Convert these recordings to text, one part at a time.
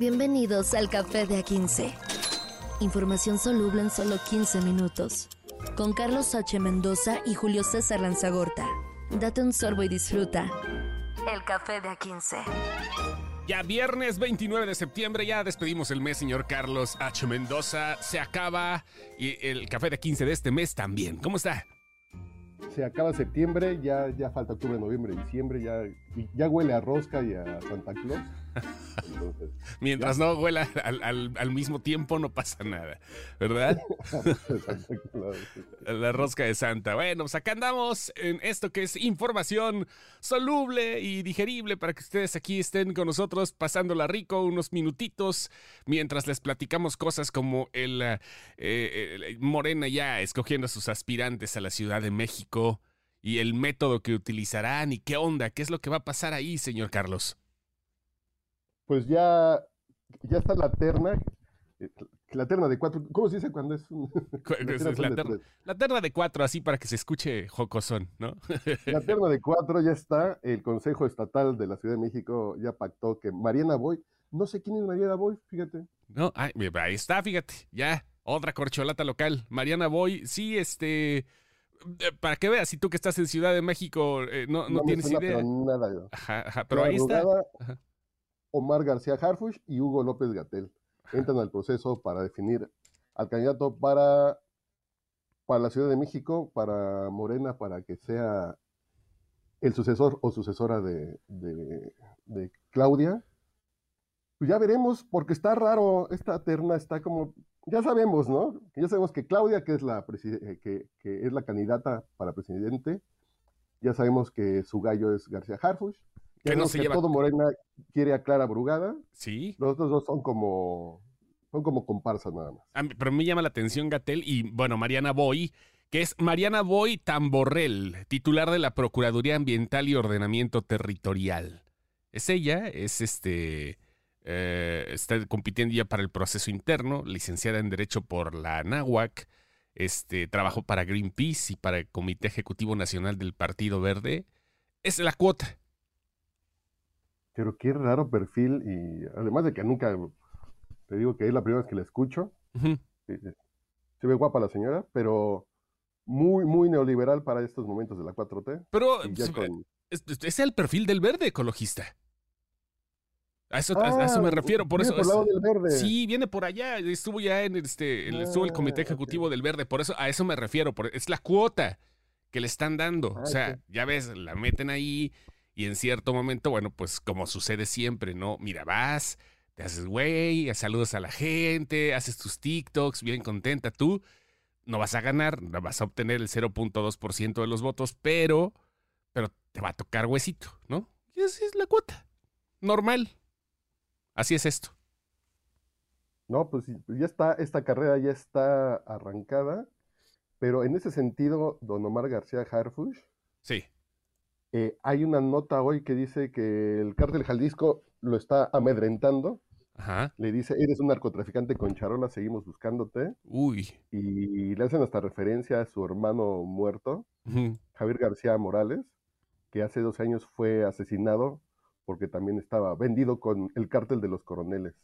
Bienvenidos al Café de A15. Información soluble en solo 15 minutos. Con Carlos H. Mendoza y Julio César Lanzagorta. Date un sorbo y disfruta. El Café de A15. Ya viernes 29 de septiembre, ya despedimos el mes, señor Carlos H. Mendoza. Se acaba y el café de 15 de este mes también. ¿Cómo está? se acaba septiembre, ya, ya falta octubre, noviembre, diciembre, ya, ya huele a rosca y a Santa Claus. Mientras no huela al, mismo tiempo, no pasa nada, ¿verdad? la rosca de Santa. Bueno, pues acá andamos en esto que es información soluble y digerible para que ustedes aquí estén con nosotros pasándola rico unos minutitos mientras les platicamos cosas como el, eh, eh, Morena ya escogiendo a sus aspirantes a la Ciudad de México y el método que utilizarán y qué onda, qué es lo que va a pasar ahí, señor Carlos pues ya, ya está la terna, eh, la terna de cuatro, ¿cómo se dice cuando es un... la, terna, de cuatro, así para que se escuche jocosón, ¿no? la terna de cuatro ya está, el Consejo Estatal de la Ciudad de México ya pactó que Mariana Boy, no sé quién es Mariana Boy, fíjate. No, ahí está, fíjate, ya, otra corcholata local, Mariana Boy, sí, este eh, para que veas, si tú que estás en Ciudad de México eh, no, no, tienes idea. Nada, Ajá, ajá, pero ahí está. Omar García Harfush y Hugo López Gatel. Entran al proceso para definir al candidato para, para la Ciudad de México, para Morena, para que sea el sucesor o sucesora de, Claudia. Pues ya veremos, porque está raro, esta terna está como, ya sabemos, ¿no? Ya sabemos que Claudia, que es la, eh, que, es la candidata para presidente, ya sabemos que su gallo es García Harfush, que no se lleva... todo Morena quiere a Clara Brugada. Sí. Los otros dos son como son como comparsas nada más. pero me llama la atención Gatel y bueno, Mariana Boy, que es Mariana Boy Tamborrell, titular de la Procuraduría Ambiental y Ordenamiento Territorial. Es ella, es este eh, está compitiendo ya para el proceso interno, licenciada en Derecho por la Anáhuac, este, trabajó para Greenpeace y para el Comité Ejecutivo Nacional del Partido Verde. Es la cuota. Pero qué raro perfil y además de que nunca, te digo que es la primera vez que la escucho. Se ve guapa la señora, pero muy, muy neoliberal para estos momentos de la 4T. Pero es, el perfil del verde ecologista. A eso, eso me ah, refiero, por eso. Por del verde. Sí, viene por allá. Estuvo ya en este, estuvo el comité ah, ejecutivo del verde. Por eso, a eso me refiero. es la cuota que le están dando. o ah, sea, ya ves, la meten ahí y en cierto momento, bueno, pues como sucede siempre, ¿no? Mira, vas, te haces güey, saludas a la gente, haces tus TikToks, bien contenta tú. No vas a ganar, no vas a obtener el 0.2% de los votos, pero, pero te va a tocar huesito, ¿no? Y así es la cuota. Normal. Así es esto. No, pues ya está, esta carrera ya está arrancada, pero en ese sentido, don Omar García Harfush. Sí eh, hay una nota hoy que dice que el cártel Jalisco lo está amedrentando. Ajá. Le dice, eres un narcotraficante con charola, seguimos buscándote. Uy. Y le hacen hasta referencia a su hermano muerto, Javier García Morales, que hace dos años fue asesinado porque también estaba vendido con el cártel de los coroneles.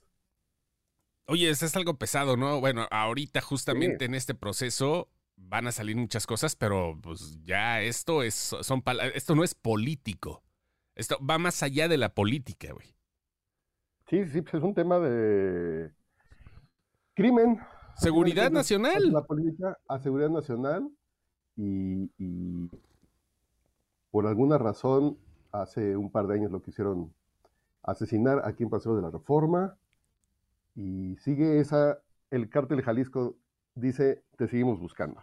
Oye, eso es algo pesado, ¿no? Bueno, ahorita justamente en este proceso van a salir muchas cosas, pero pues ya esto es, son, esto no es político. Esto va más allá de la política, güey. Sí, sí, pues es un tema de crimen. Seguridad nacional. La política a seguridad nacional y, y, por alguna razón hace un par de años lo quisieron asesinar aquí en Paseo de la Reforma y sigue esa, el cártel Jalisco dice, te seguimos buscando.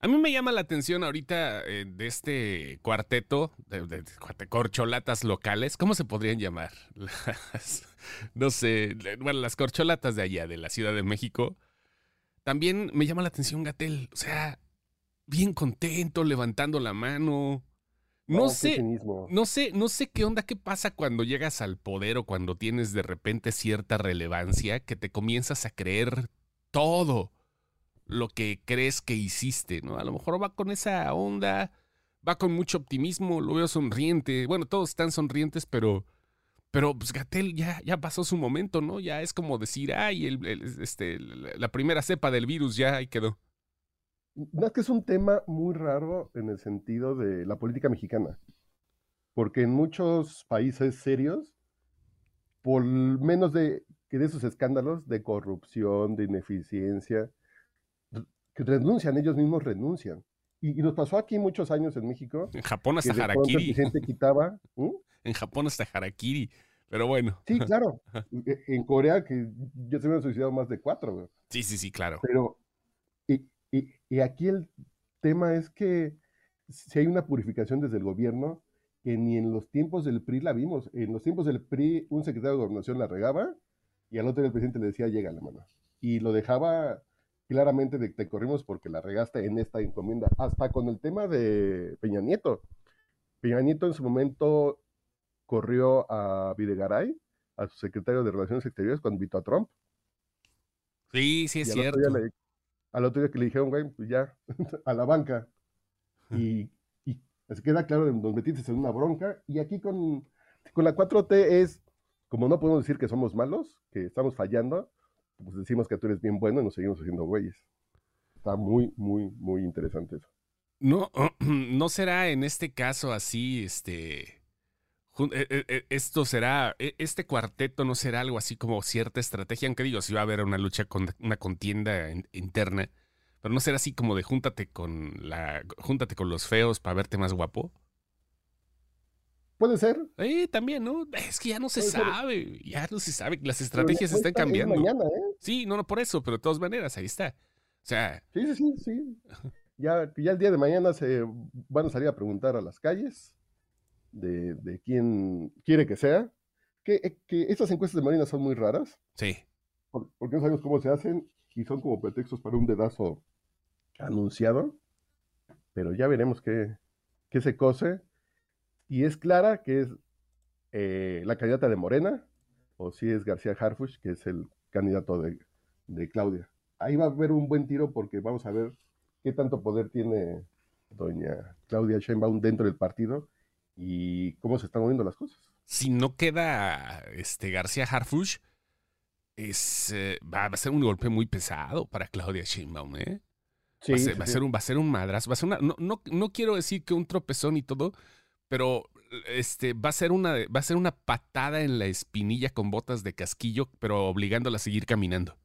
A mí me llama la atención ahorita eh, de este cuarteto de, corcholatas locales. ¿Cómo se podrían llamar? no sé, bueno, las corcholatas de allá, de la Ciudad de México. También me llama la atención Gatel. O sea, bien contento, levantando la mano. No sé, no sé, no sé qué onda, qué pasa cuando llegas al poder o cuando tienes de repente cierta relevancia que te comienzas a creer todo lo que crees que hiciste, ¿no? A lo mejor va con esa onda, va con mucho optimismo, lo veo sonriente. Bueno, todos están sonrientes, pero Pero pues Gatel ya, ya pasó su momento, ¿no? Ya es como decir, ay, el, este, la primera cepa del virus ya ahí quedó. No, es que es un tema muy raro en el sentido de la política mexicana. Porque en muchos países serios, por menos de que de esos escándalos de corrupción, de ineficiencia, que renuncian, ellos mismos renuncian. Y, nos pasó aquí muchos años en México. En Japón hasta harakiri. gente quitaba. En Japón hasta harakiri. Pero bueno. Sí, claro. E, en Corea, que yo se me han suicidado más de cuatro. Sí, sí, sí, claro. Pero, y, y, aquí el tema es que si hay una purificación desde el gobierno, que ni en los tiempos del PRI la vimos. En los tiempos del PRI, un secretario de gobernación la regaba y al otro día el presidente le decía, llega la mano. Y lo dejaba claramente de te corrimos porque la regaste en esta encomienda. Hasta con el tema de Peña Nieto. Peña Nieto en su momento corrió a Videgaray, a su secretario de Relaciones Exteriores, cuando invitó a Trump. Sí, sí, es cierto. al otro día que le dijeron, güey, pues ya, a la banca. Y, y se queda claro, nos metiste en una bronca. Y aquí con, con la 4T es, como no podemos decir que somos malos, que estamos fallando, pues decimos que tú eres bien bueno y nos seguimos haciendo güeyes. Está muy, muy, muy interesante eso. No, no será en este caso así, este, e, e, e, esto será, este cuarteto no será algo así como cierta estrategia, aunque digo, si va a haber una lucha con una contienda interna, pero no será así como de júntate con la, júntate con los feos para verte más guapo. Puede ser. Eh, también, ¿no? Es que ya no se sabe, ya no se sabe, las estrategias están cambiando. ¿eh? Sí, no, no por eso, pero de todas maneras, ahí está. O sea. Sí, sí, sí, sí. Ya, ya el día de mañana se van a salir a preguntar a las calles de, de quién quiere que sea. Que, eh, que, estas encuestas de Marina son muy raras. Sí. porque no sabemos cómo se hacen y son como pretextos para un dedazo anunciado. Pero ya veremos qué, qué se cose. Y es clara que es eh, la candidata de Morena, o si es García Harfuch, que es el candidato de, de, Claudia. Ahí va a haber un buen tiro porque vamos a ver qué tanto poder tiene doña Claudia Sheinbaum dentro del partido y cómo se están moviendo las cosas. Si no queda este García Harfuch, es, eh, va, a ser un golpe muy pesado para Claudia Sheinbaum, ¿eh? Sí, va, a ser, va, a ser un, va a ser un madrazo. Va a ser una, no, no, no quiero decir que un tropezón y todo, pero este va a ser una va a ser una patada en la espinilla con botas de casquillo, pero obligándola a seguir caminando.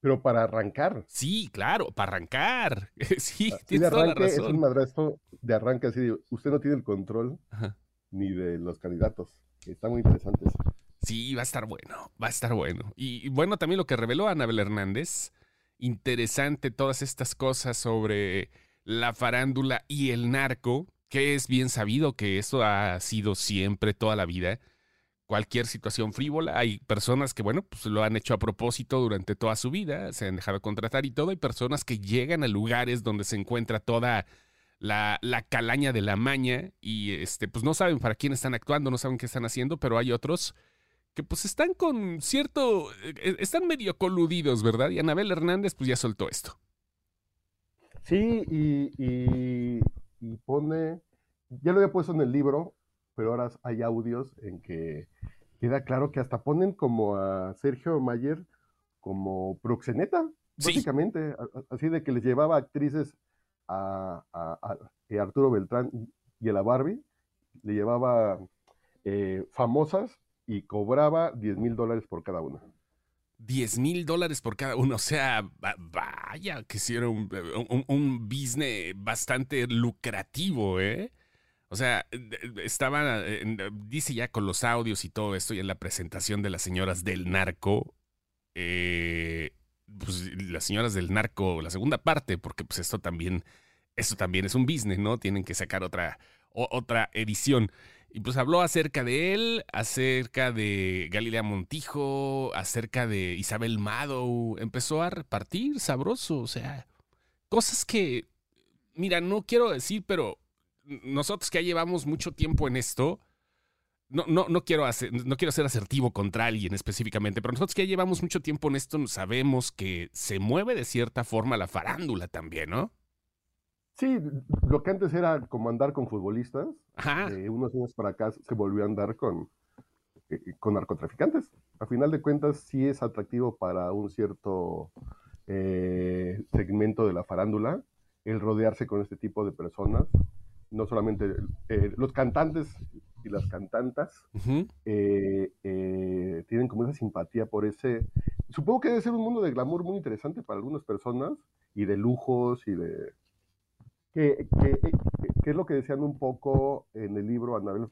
Pero para arrancar. Sí, claro, para arrancar. sí, tienes toda la razón. Es un madrazo de arranque así. usted no tiene el control ni de los candidatos. Está muy interesante eso. Sí, va a estar bueno, va a estar bueno. Y, y bueno, también lo que reveló Anabel Hernández. Interesante todas estas cosas sobre la farándula y el narco que es bien sabido que eso ha sido siempre, toda la vida. Cualquier situación frívola, hay personas que, bueno, pues lo han hecho a propósito durante toda su vida, se han dejado contratar y todo. Hay personas que llegan a lugares donde se encuentra toda la, la, calaña de la maña y este, pues no saben para quién están actuando, no saben qué están haciendo, pero hay otros que pues están con cierto, eh, están medio coludidos, ¿verdad? Y Anabel Hernández pues ya soltó esto. Sí, y pone, ya lo había puesto en el libro, pero ahora hay audios en que queda claro que hasta ponen como a Sergio Mayer como proxeneta, básicamente, así de que les llevaba actrices a, Arturo Beltrán y a la Barbie, le llevaba eh, famosas y cobraba 10 mil dólares por cada una. 10 mil dólares por cada uno. O sea, vaya, que hicieron un, un, business bastante lucrativo, ¿eh? O sea, estaba, dice ya con los audios y todo esto, y en la presentación de las señoras del narco, eh, pues las señoras del narco, la segunda parte, porque pues esto también, esto también es un business, ¿no? Tienen que sacar otra, otra edición. Y pues habló acerca de él, acerca de Galilea Montijo, acerca de Isabel Mado. Empezó a repartir sabroso, o sea, cosas que, mira, no quiero decir, pero nosotros que ya llevamos mucho tiempo en esto, no, no, no, quiero hacer, no quiero ser asertivo contra alguien específicamente, pero nosotros que ya llevamos mucho tiempo en esto, sabemos que se mueve de cierta forma la farándula también, ¿no? Sí, lo que antes era como andar con futbolistas, unos años para acá se volvió a andar con, con narcotraficantes. A final de cuentas, sí es atractivo para un cierto segmento de la farándula el rodearse con este tipo de personas. No solamente los cantantes y las cantantas tienen como esa simpatía por ese... Supongo que debe ser un mundo de glamour muy interesante para algunas personas y de lujos y de que, es lo que decían un poco en el libro, Anabel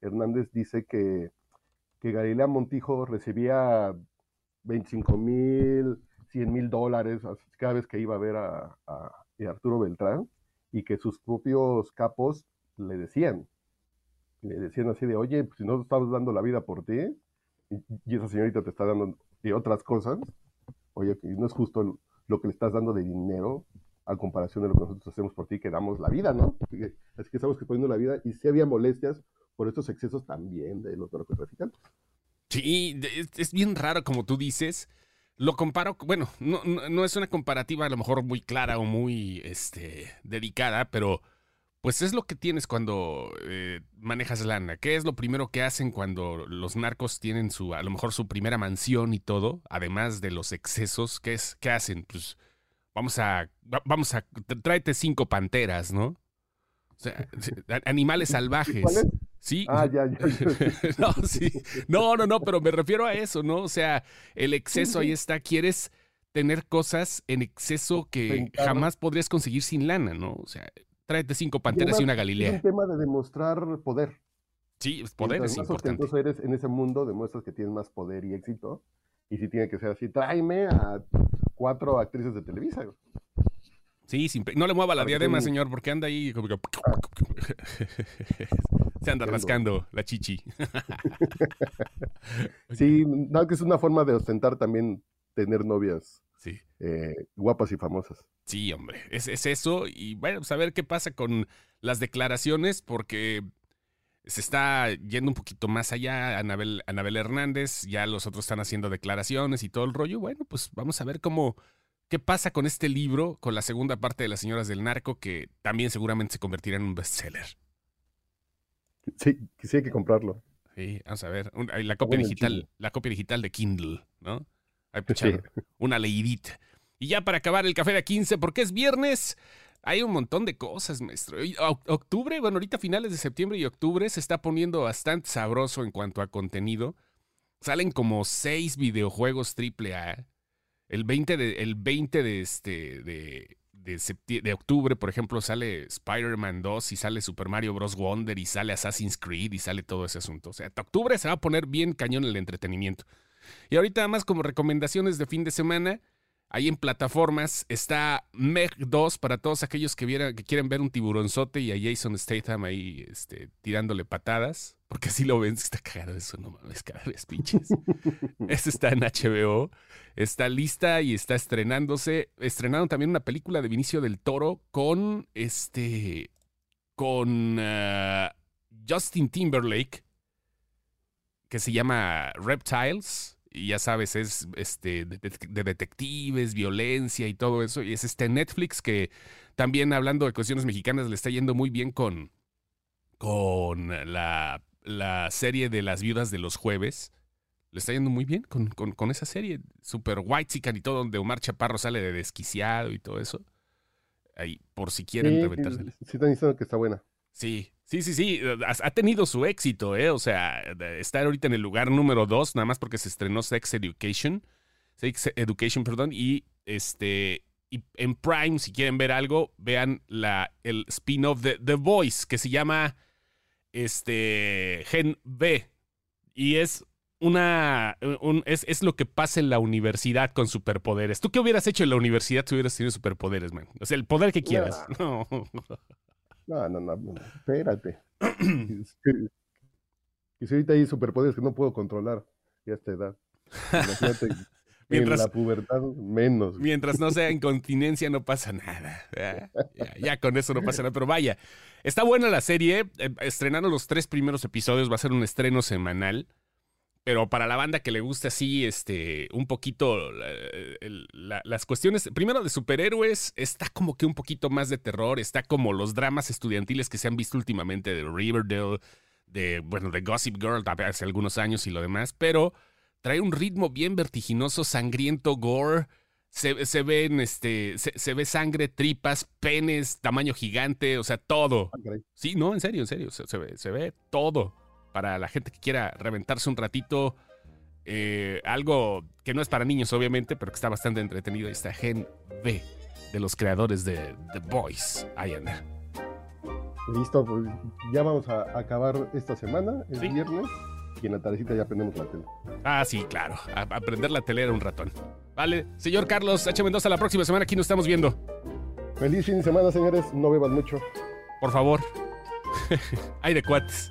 Hernández dice que, que Galilea Montijo recibía 25 mil, 100 mil dólares cada vez que iba a ver a, Arturo Beltrán y que sus propios capos le decían, le decían así de, oye, pues, si no estamos dando la vida por ti y, esa señorita te está dando de otras cosas, oye, no es justo lo que le estás dando de dinero a comparación de lo que nosotros hacemos por ti, que damos la vida, ¿no? Así que estamos poniendo la vida y si había molestias por estos excesos también de los narcotraficantes. Sí, es bien raro como tú dices. Lo comparo, bueno, no, no, es una comparativa a lo mejor muy clara o muy este, dedicada, pero pues es lo que tienes cuando eh, manejas lana. ¿Qué es lo primero que hacen cuando los narcos tienen su, a lo mejor su primera mansión y todo? Además de los excesos, ¿qué es? ¿Qué hacen? Pues vamos a, vamos a, tráete cinco panteras, ¿no? O sea, animales salvajes. Sí. Ah, ya, ya. no, sí. No, no, no, pero me refiero a eso, ¿no? O sea, el exceso ahí está. Quieres tener cosas en exceso que jamás podrías conseguir sin lana, ¿no? O sea, tráete cinco panteras y, una Galilea. Es un tema de demostrar poder. Sí, poder es importante. Entonces eres en ese mundo, demuestras que tienes más poder y éxito. Y si tiene que ser así, tráeme a cuatro actrices de Televisa. Sí, no le mueva la diadema, señor, porque anda ahí como que... Se anda rascando la chichi. sí, no, que es una forma de ostentar también tener novias sí. Eh, guapas y famosas. Sí, hombre, es, es eso. Y bueno, pues a ver qué pasa con las declaraciones, porque se está yendo un poquito más allá. Anabel, Anabel Hernández, ya los otros están haciendo declaraciones y todo el rollo. Bueno, pues vamos a ver cómo, qué pasa con este libro, con la segunda parte de Las Señoras del Narco, que también seguramente se convertirá en un bestseller. Sí, sí hay que comprarlo. Sí, vamos a ver. La copia digital, la copia digital de Kindle, ¿no? Hay que una leidita. Y ya para acabar el café de 15, porque es viernes, hay un montón de cosas, maestro. Octubre, bueno, ahorita finales de septiembre y octubre se está poniendo bastante sabroso en cuanto a contenido. Salen como seis videojuegos AAA. El 20 de, el 20 de, este, de, de, de octubre, por ejemplo, sale Spider-Man 2 y sale Super Mario Bros. Wonder y sale Assassin's Creed y sale todo ese asunto. O sea, octubre se va a poner bien cañón el entretenimiento. Y ahorita más como recomendaciones de fin de semana, Ahí en plataformas está Meg 2 para todos aquellos que, que quieren ver un tiburonzote y a Jason Statham ahí este, tirándole patadas. Porque así lo ven, está cagado eso, no mames, cada vez pinches. este está en HBO, está lista y está estrenándose. Estrenaron también una película de Vinicio del Toro con este. con uh, Justin Timberlake, que se llama Reptiles y ya sabes, es este, de, detectives, violencia y todo eso. Y es este Netflix que también hablando de cuestiones mexicanas le está yendo muy bien con, con la, la serie de las viudas de los jueves. Le está yendo muy bien con, con, esa serie. Super White Chicken y todo, donde Omar Chaparro sale de desquiciado y todo eso. Ahí, por si quieren reventársela. Sí, están diciendo que está buena. Sí, Sí, sí, sí, ha tenido su éxito, ¿eh? O sea, está ahorita en el lugar número dos, nada más porque se estrenó Sex Education, Sex Education, perdón, y este, y en Prime, si quieren ver algo, vean la, el spin-off de The Voice, que se llama, este, Gen B, y es una, es, es, lo que pasa en la universidad con superpoderes. ¿Tú qué hubieras hecho en la universidad si hubieras tenido superpoderes, man? O sea, el poder que quieras. No. No, no, no, espérate. y si ahorita hay superpoderes que no puedo controlar a esta edad. Imagínate. mientras, en la pubertad, menos. Mientras no sea incontinencia, no pasa nada. Ya, con eso no pasa nada. Pero vaya, está buena la serie. Eh, estrenando los tres primeros episodios, va a ser un estreno semanal. Pero para la banda que le gusta así, este, un poquito las cuestiones, primero de superhéroes, está como que un poquito más de terror, está como los dramas estudiantiles que se han visto últimamente de Riverdale, de, bueno, de Gossip Girl hace algunos años y lo demás, pero trae un ritmo bien vertiginoso, sangriento, gore. Se, se ven, este, se, ve sangre, tripas, penes, tamaño gigante, o sea, todo. Sí, no, en serio, en serio, se, ve, se ve todo. Para la gente que quiera reventarse un ratito, eh, algo que no es para niños, obviamente, pero que está bastante entretenido. Esta Gen B de los creadores de The Boys. Ahí anda. Listo, pues ya vamos a acabar esta semana, el viernes, y en la tardecita ya aprendemos la tele. Ah, sí, claro. aprender la tele era un ratón. Vale, señor Carlos H. Mendoza, la próxima semana aquí nos estamos viendo. Feliz fin de semana, señores. No beban mucho. Por favor. Hay de cuates.